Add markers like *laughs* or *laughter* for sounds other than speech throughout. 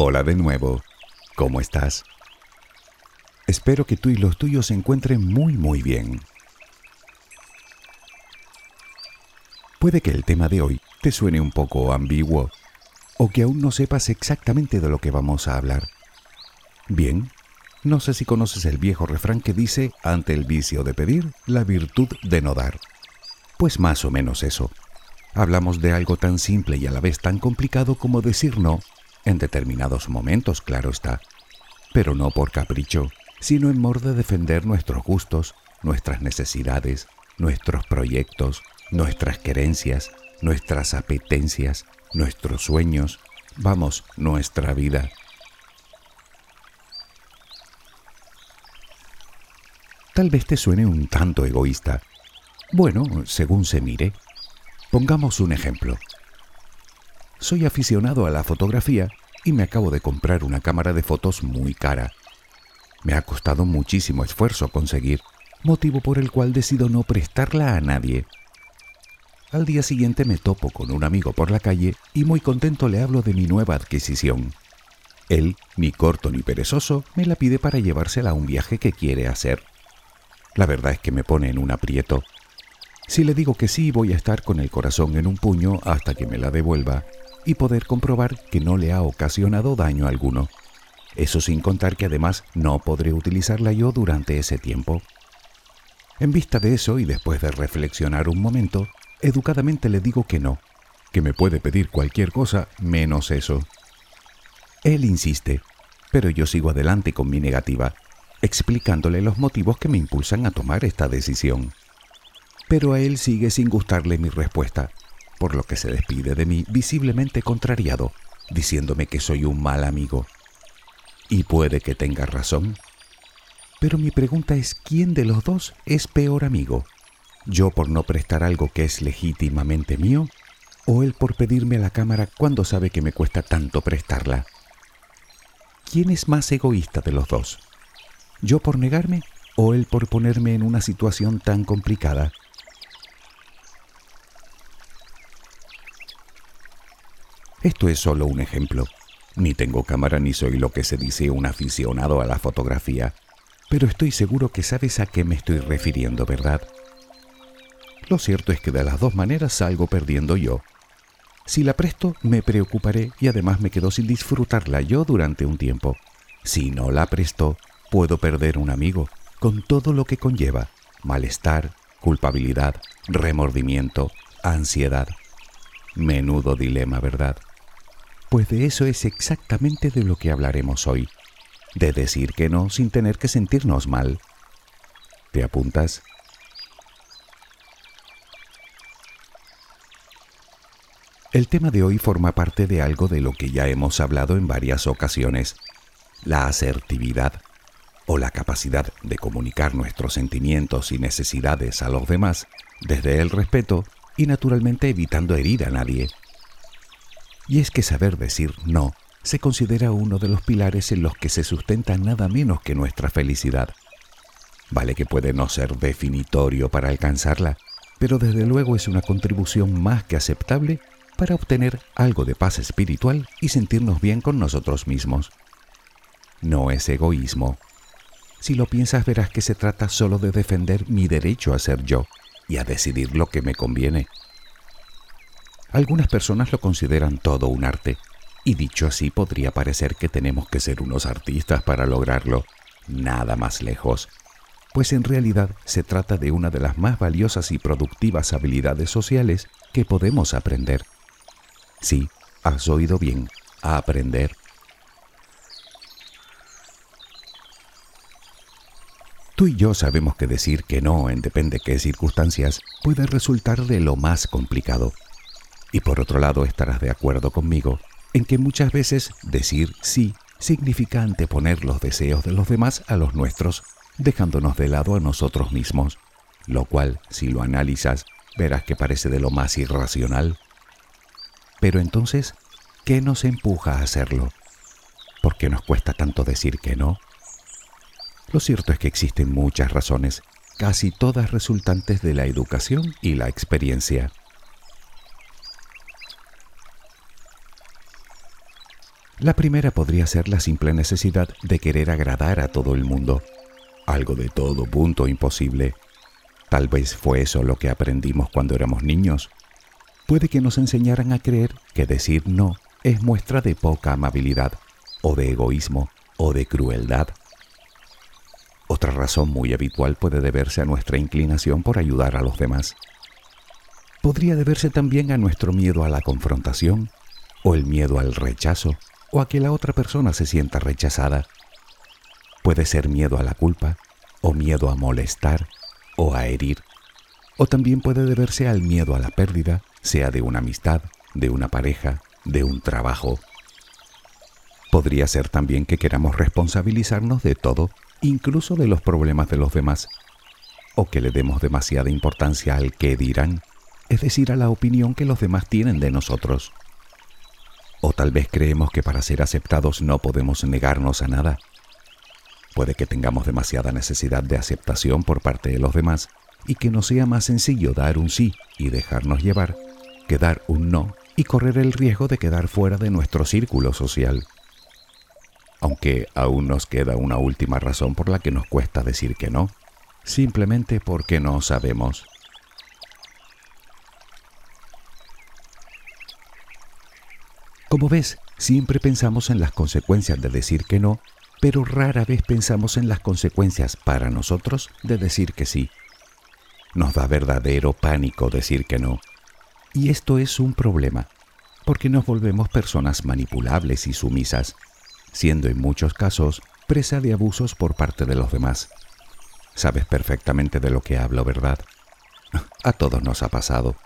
Hola de nuevo. ¿Cómo estás? Espero que tú y los tuyos se encuentren muy muy bien. Puede que el tema de hoy te suene un poco ambiguo o que aún no sepas exactamente de lo que vamos a hablar. Bien, no sé si conoces el viejo refrán que dice, ante el vicio de pedir, la virtud de no dar. Pues más o menos eso. Hablamos de algo tan simple y a la vez tan complicado como decir no, en determinados momentos, claro está, pero no por capricho, sino en modo de defender nuestros gustos, nuestras necesidades, nuestros proyectos, nuestras querencias, nuestras apetencias, nuestros sueños, vamos, nuestra vida. Tal vez te suene un tanto egoísta. Bueno, según se mire. Pongamos un ejemplo. Soy aficionado a la fotografía y me acabo de comprar una cámara de fotos muy cara. Me ha costado muchísimo esfuerzo conseguir, motivo por el cual decido no prestarla a nadie. Al día siguiente me topo con un amigo por la calle y muy contento le hablo de mi nueva adquisición. Él, ni corto ni perezoso, me la pide para llevársela a un viaje que quiere hacer. La verdad es que me pone en un aprieto. Si le digo que sí, voy a estar con el corazón en un puño hasta que me la devuelva y poder comprobar que no le ha ocasionado daño alguno. Eso sin contar que además no podré utilizarla yo durante ese tiempo. En vista de eso y después de reflexionar un momento, educadamente le digo que no, que me puede pedir cualquier cosa menos eso. Él insiste, pero yo sigo adelante con mi negativa, explicándole los motivos que me impulsan a tomar esta decisión. Pero a él sigue sin gustarle mi respuesta, por lo que se despide de mí visiblemente contrariado, diciéndome que soy un mal amigo. Y puede que tenga razón. Pero mi pregunta es, ¿quién de los dos es peor amigo? ¿Yo por no prestar algo que es legítimamente mío? ¿O él por pedirme la cámara cuando sabe que me cuesta tanto prestarla? ¿Quién es más egoísta de los dos? ¿Yo por negarme o él por ponerme en una situación tan complicada? Esto es solo un ejemplo. Ni tengo cámara ni soy lo que se dice un aficionado a la fotografía, pero estoy seguro que sabes a qué me estoy refiriendo, ¿verdad? Lo cierto es que de las dos maneras salgo perdiendo yo. Si la presto, me preocuparé y además me quedo sin disfrutarla yo durante un tiempo. Si no la presto, puedo perder un amigo, con todo lo que conlleva, malestar, culpabilidad, remordimiento, ansiedad. Menudo dilema, ¿verdad? Pues de eso es exactamente de lo que hablaremos hoy, de decir que no sin tener que sentirnos mal. ¿Te apuntas? El tema de hoy forma parte de algo de lo que ya hemos hablado en varias ocasiones, la asertividad o la capacidad de comunicar nuestros sentimientos y necesidades a los demás desde el respeto y naturalmente evitando herir a nadie. Y es que saber decir no se considera uno de los pilares en los que se sustenta nada menos que nuestra felicidad. Vale que puede no ser definitorio para alcanzarla, pero desde luego es una contribución más que aceptable para obtener algo de paz espiritual y sentirnos bien con nosotros mismos. No es egoísmo. Si lo piensas verás que se trata solo de defender mi derecho a ser yo y a decidir lo que me conviene. Algunas personas lo consideran todo un arte, y dicho así podría parecer que tenemos que ser unos artistas para lograrlo. Nada más lejos, pues en realidad se trata de una de las más valiosas y productivas habilidades sociales que podemos aprender. Sí, has oído bien, a aprender. Tú y yo sabemos que decir que no en depende qué circunstancias puede resultar de lo más complicado. Y por otro lado estarás de acuerdo conmigo en que muchas veces decir sí significa anteponer los deseos de los demás a los nuestros, dejándonos de lado a nosotros mismos, lo cual, si lo analizas, verás que parece de lo más irracional. Pero entonces, ¿qué nos empuja a hacerlo? ¿Por qué nos cuesta tanto decir que no? Lo cierto es que existen muchas razones, casi todas resultantes de la educación y la experiencia. La primera podría ser la simple necesidad de querer agradar a todo el mundo, algo de todo punto imposible. Tal vez fue eso lo que aprendimos cuando éramos niños. Puede que nos enseñaran a creer que decir no es muestra de poca amabilidad, o de egoísmo, o de crueldad. Otra razón muy habitual puede deberse a nuestra inclinación por ayudar a los demás. Podría deberse también a nuestro miedo a la confrontación, o el miedo al rechazo, o a que la otra persona se sienta rechazada. Puede ser miedo a la culpa, o miedo a molestar, o a herir. O también puede deberse al miedo a la pérdida, sea de una amistad, de una pareja, de un trabajo. Podría ser también que queramos responsabilizarnos de todo, incluso de los problemas de los demás, o que le demos demasiada importancia al que dirán, es decir, a la opinión que los demás tienen de nosotros. O tal vez creemos que para ser aceptados no podemos negarnos a nada. Puede que tengamos demasiada necesidad de aceptación por parte de los demás y que nos sea más sencillo dar un sí y dejarnos llevar que dar un no y correr el riesgo de quedar fuera de nuestro círculo social. Aunque aún nos queda una última razón por la que nos cuesta decir que no, simplemente porque no sabemos. Como ves, siempre pensamos en las consecuencias de decir que no, pero rara vez pensamos en las consecuencias para nosotros de decir que sí. Nos da verdadero pánico decir que no. Y esto es un problema, porque nos volvemos personas manipulables y sumisas, siendo en muchos casos presa de abusos por parte de los demás. Sabes perfectamente de lo que hablo, ¿verdad? *laughs* A todos nos ha pasado.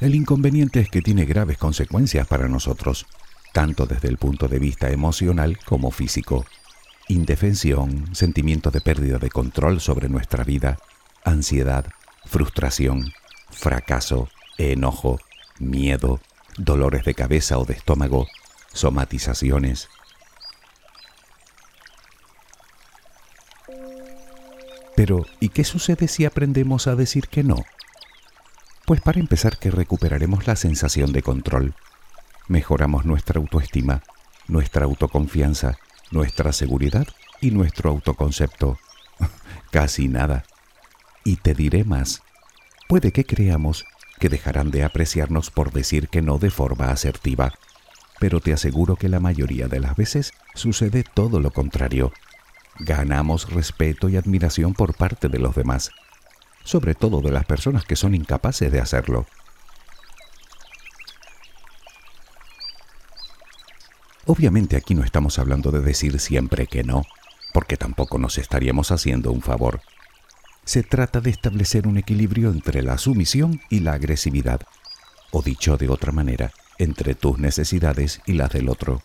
El inconveniente es que tiene graves consecuencias para nosotros, tanto desde el punto de vista emocional como físico. Indefensión, sentimiento de pérdida de control sobre nuestra vida, ansiedad, frustración, fracaso, enojo, miedo, dolores de cabeza o de estómago, somatizaciones. Pero, ¿y qué sucede si aprendemos a decir que no? Pues para empezar que recuperaremos la sensación de control. Mejoramos nuestra autoestima, nuestra autoconfianza, nuestra seguridad y nuestro autoconcepto. *laughs* Casi nada. Y te diré más. Puede que creamos que dejarán de apreciarnos por decir que no de forma asertiva, pero te aseguro que la mayoría de las veces sucede todo lo contrario. Ganamos respeto y admiración por parte de los demás sobre todo de las personas que son incapaces de hacerlo. Obviamente aquí no estamos hablando de decir siempre que no, porque tampoco nos estaríamos haciendo un favor. Se trata de establecer un equilibrio entre la sumisión y la agresividad, o dicho de otra manera, entre tus necesidades y las del otro.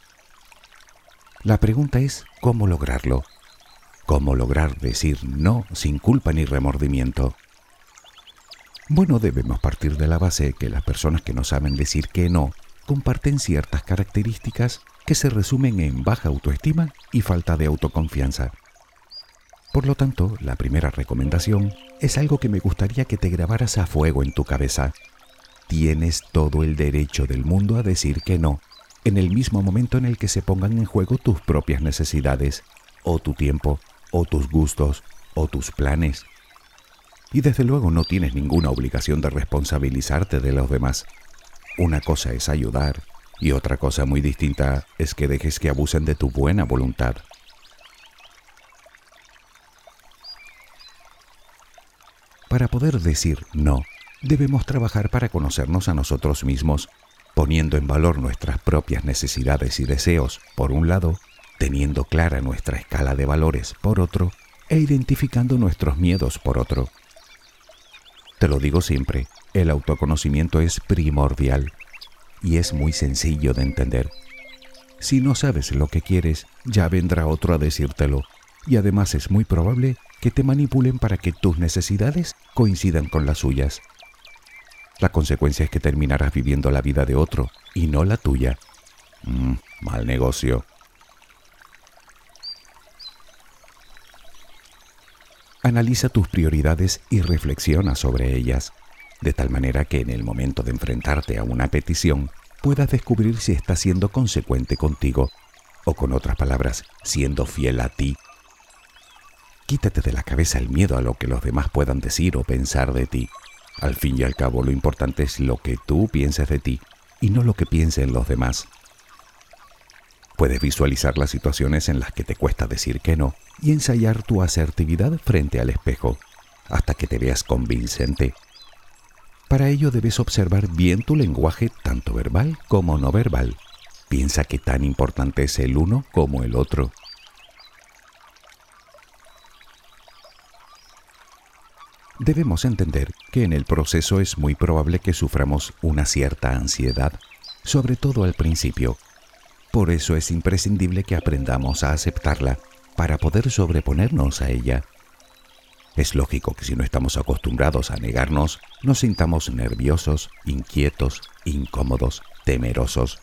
La pregunta es cómo lograrlo. ¿Cómo lograr decir no sin culpa ni remordimiento? Bueno, debemos partir de la base que las personas que no saben decir que no comparten ciertas características que se resumen en baja autoestima y falta de autoconfianza. Por lo tanto, la primera recomendación es algo que me gustaría que te grabaras a fuego en tu cabeza. Tienes todo el derecho del mundo a decir que no, en el mismo momento en el que se pongan en juego tus propias necesidades, o tu tiempo, o tus gustos, o tus planes. Y desde luego no tienes ninguna obligación de responsabilizarte de los demás. Una cosa es ayudar y otra cosa muy distinta es que dejes que abusen de tu buena voluntad. Para poder decir no, debemos trabajar para conocernos a nosotros mismos, poniendo en valor nuestras propias necesidades y deseos, por un lado, teniendo clara nuestra escala de valores, por otro, e identificando nuestros miedos, por otro. Te lo digo siempre, el autoconocimiento es primordial y es muy sencillo de entender. Si no sabes lo que quieres, ya vendrá otro a decírtelo, y además es muy probable que te manipulen para que tus necesidades coincidan con las suyas. La consecuencia es que terminarás viviendo la vida de otro y no la tuya. Mm, mal negocio. Analiza tus prioridades y reflexiona sobre ellas, de tal manera que en el momento de enfrentarte a una petición puedas descubrir si está siendo consecuente contigo, o con otras palabras, siendo fiel a ti. Quítate de la cabeza el miedo a lo que los demás puedan decir o pensar de ti. Al fin y al cabo, lo importante es lo que tú pienses de ti y no lo que piensen los demás. Puedes visualizar las situaciones en las que te cuesta decir que no y ensayar tu asertividad frente al espejo hasta que te veas convincente. Para ello debes observar bien tu lenguaje tanto verbal como no verbal. Piensa que tan importante es el uno como el otro. Debemos entender que en el proceso es muy probable que suframos una cierta ansiedad, sobre todo al principio. Por eso es imprescindible que aprendamos a aceptarla para poder sobreponernos a ella. Es lógico que si no estamos acostumbrados a negarnos, nos sintamos nerviosos, inquietos, incómodos, temerosos,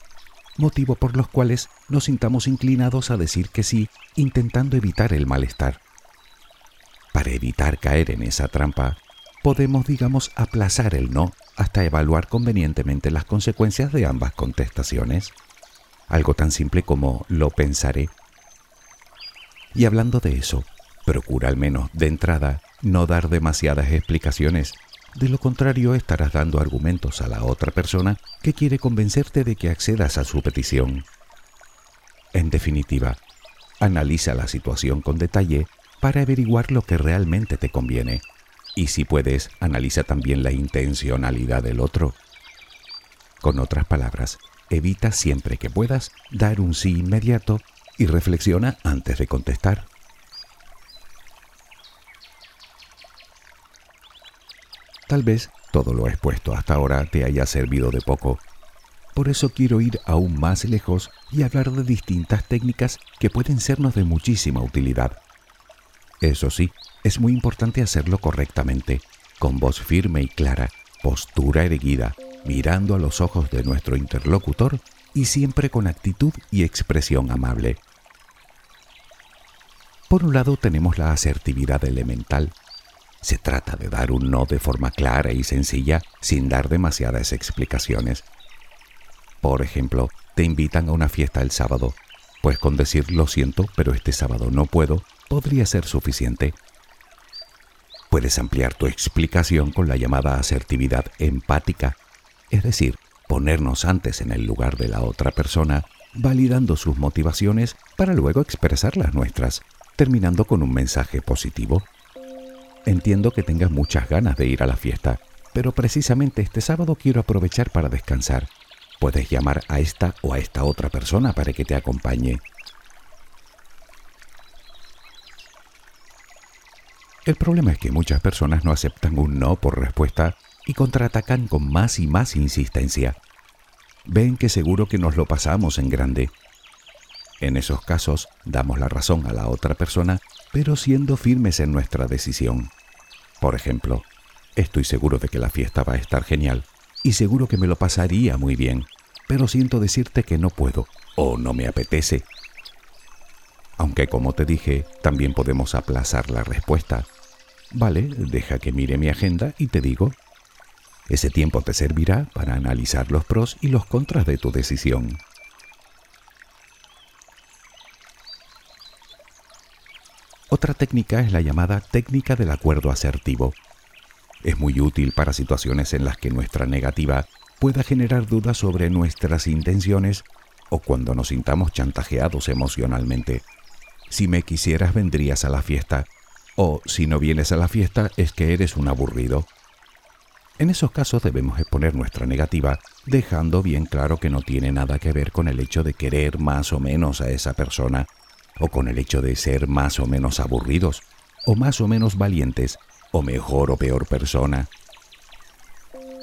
motivo por los cuales nos sintamos inclinados a decir que sí, intentando evitar el malestar. Para evitar caer en esa trampa, podemos, digamos, aplazar el no hasta evaluar convenientemente las consecuencias de ambas contestaciones. Algo tan simple como lo pensaré. Y hablando de eso, procura al menos de entrada no dar demasiadas explicaciones. De lo contrario, estarás dando argumentos a la otra persona que quiere convencerte de que accedas a su petición. En definitiva, analiza la situación con detalle para averiguar lo que realmente te conviene. Y si puedes, analiza también la intencionalidad del otro. Con otras palabras, evita siempre que puedas dar un sí inmediato y reflexiona antes de contestar. Tal vez todo lo expuesto hasta ahora te haya servido de poco. Por eso quiero ir aún más lejos y hablar de distintas técnicas que pueden sernos de muchísima utilidad. Eso sí, es muy importante hacerlo correctamente, con voz firme y clara, postura erguida, mirando a los ojos de nuestro interlocutor y siempre con actitud y expresión amable. Por un lado tenemos la asertividad elemental. Se trata de dar un no de forma clara y sencilla sin dar demasiadas explicaciones. Por ejemplo, te invitan a una fiesta el sábado, pues con decir lo siento, pero este sábado no puedo, podría ser suficiente. Puedes ampliar tu explicación con la llamada asertividad empática, es decir, ponernos antes en el lugar de la otra persona, validando sus motivaciones para luego expresar las nuestras, terminando con un mensaje positivo. Entiendo que tengas muchas ganas de ir a la fiesta, pero precisamente este sábado quiero aprovechar para descansar. Puedes llamar a esta o a esta otra persona para que te acompañe. El problema es que muchas personas no aceptan un no por respuesta y contraatacan con más y más insistencia. Ven que seguro que nos lo pasamos en grande. En esos casos damos la razón a la otra persona, pero siendo firmes en nuestra decisión. Por ejemplo, estoy seguro de que la fiesta va a estar genial y seguro que me lo pasaría muy bien, pero siento decirte que no puedo o no me apetece. Aunque como te dije, también podemos aplazar la respuesta Vale, deja que mire mi agenda y te digo. Ese tiempo te servirá para analizar los pros y los contras de tu decisión. Otra técnica es la llamada técnica del acuerdo asertivo. Es muy útil para situaciones en las que nuestra negativa pueda generar dudas sobre nuestras intenciones o cuando nos sintamos chantajeados emocionalmente. Si me quisieras vendrías a la fiesta o si no vienes a la fiesta es que eres un aburrido. En esos casos debemos exponer nuestra negativa, dejando bien claro que no tiene nada que ver con el hecho de querer más o menos a esa persona, o con el hecho de ser más o menos aburridos, o más o menos valientes, o mejor o peor persona.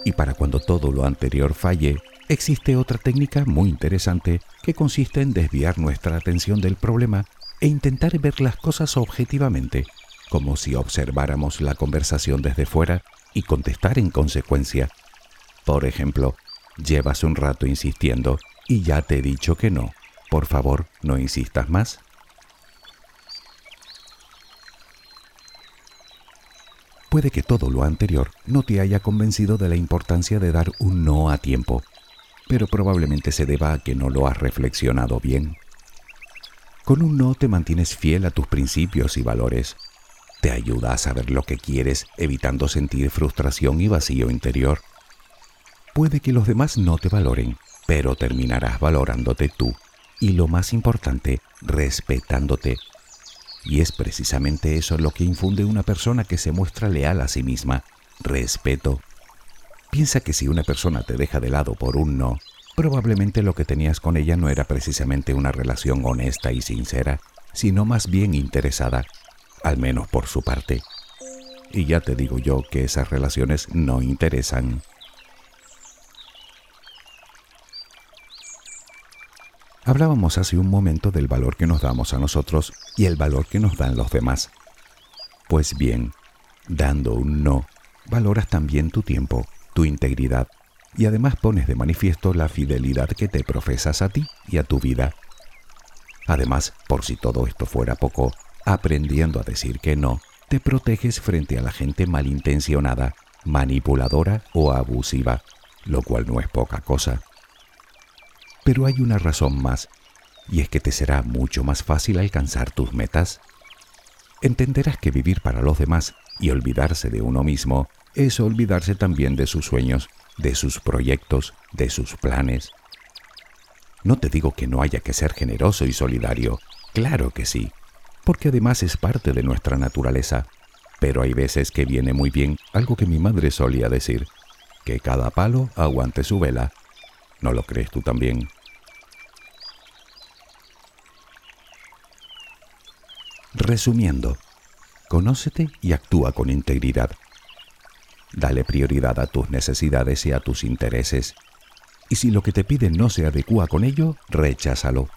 Y para cuando todo lo anterior falle, existe otra técnica muy interesante que consiste en desviar nuestra atención del problema e intentar ver las cosas objetivamente como si observáramos la conversación desde fuera y contestar en consecuencia. Por ejemplo, llevas un rato insistiendo y ya te he dicho que no. Por favor, no insistas más. Puede que todo lo anterior no te haya convencido de la importancia de dar un no a tiempo. pero probablemente se deba a que no lo has reflexionado bien. Con un no te mantienes fiel a tus principios y valores. Te ayuda a saber lo que quieres, evitando sentir frustración y vacío interior. Puede que los demás no te valoren, pero terminarás valorándote tú y lo más importante, respetándote. Y es precisamente eso lo que infunde una persona que se muestra leal a sí misma, respeto. Piensa que si una persona te deja de lado por un no, probablemente lo que tenías con ella no era precisamente una relación honesta y sincera, sino más bien interesada, al menos por su parte. Y ya te digo yo que esas relaciones no interesan. Hablábamos hace un momento del valor que nos damos a nosotros y el valor que nos dan los demás. Pues bien, dando un no, valoras también tu tiempo, tu integridad y además pones de manifiesto la fidelidad que te profesas a ti y a tu vida. Además, por si todo esto fuera poco, aprendiendo a decir que no, te proteges frente a la gente malintencionada, manipuladora o abusiva, lo cual no es poca cosa. Pero hay una razón más, y es que te será mucho más fácil alcanzar tus metas. Entenderás que vivir para los demás y olvidarse de uno mismo es olvidarse también de sus sueños, de sus proyectos, de sus planes. No te digo que no haya que ser generoso y solidario, claro que sí, porque además es parte de nuestra naturaleza, pero hay veces que viene muy bien algo que mi madre solía decir, que cada palo aguante su vela. ¿No lo crees tú también? Resumiendo, conócete y actúa con integridad. Dale prioridad a tus necesidades y a tus intereses. Y si lo que te piden no se adecua con ello, recházalo.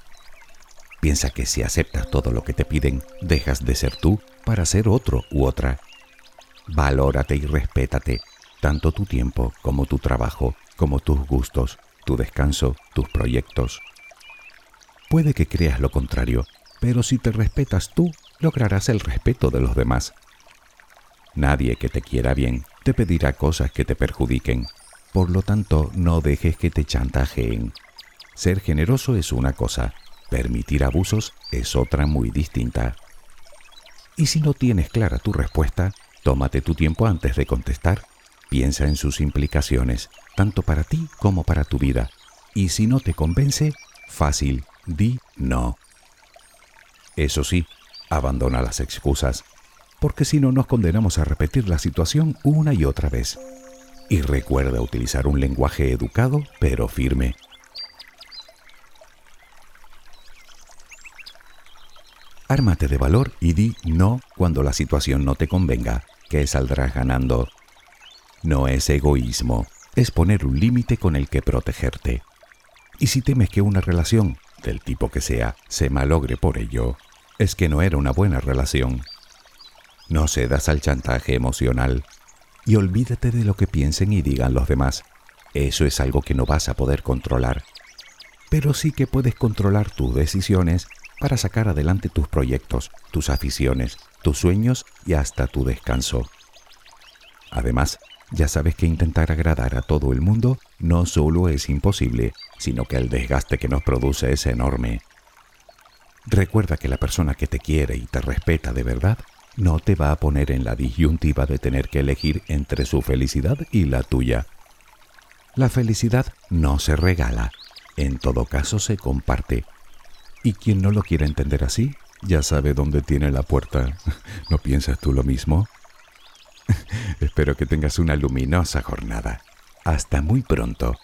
Piensa que si aceptas todo lo que te piden, dejas de ser tú para ser otro u otra. Valórate y respétate, tanto tu tiempo como tu trabajo, como tus gustos, tu descanso, tus proyectos. Puede que creas lo contrario, pero si te respetas tú, lograrás el respeto de los demás. Nadie que te quiera bien te pedirá cosas que te perjudiquen. Por lo tanto, no dejes que te chantajeen. Ser generoso es una cosa, permitir abusos es otra muy distinta. Y si no tienes clara tu respuesta, tómate tu tiempo antes de contestar. Piensa en sus implicaciones, tanto para ti como para tu vida. Y si no te convence, fácil, di no. Eso sí, abandona las excusas, porque si no nos condenamos a repetir la situación una y otra vez. Y recuerda utilizar un lenguaje educado pero firme. Ármate de valor y di no cuando la situación no te convenga, que saldrás ganando. No es egoísmo, es poner un límite con el que protegerte. Y si temes que una relación, del tipo que sea, se malogre por ello, es que no era una buena relación. No cedas al chantaje emocional y olvídate de lo que piensen y digan los demás. Eso es algo que no vas a poder controlar. Pero sí que puedes controlar tus decisiones para sacar adelante tus proyectos, tus aficiones, tus sueños y hasta tu descanso. Además, ya sabes que intentar agradar a todo el mundo no solo es imposible, sino que el desgaste que nos produce es enorme. Recuerda que la persona que te quiere y te respeta de verdad no te va a poner en la disyuntiva de tener que elegir entre su felicidad y la tuya. La felicidad no se regala, en todo caso se comparte. Y quien no lo quiere entender así, ya sabe dónde tiene la puerta. ¿No piensas tú lo mismo? *laughs* Espero que tengas una luminosa jornada. Hasta muy pronto.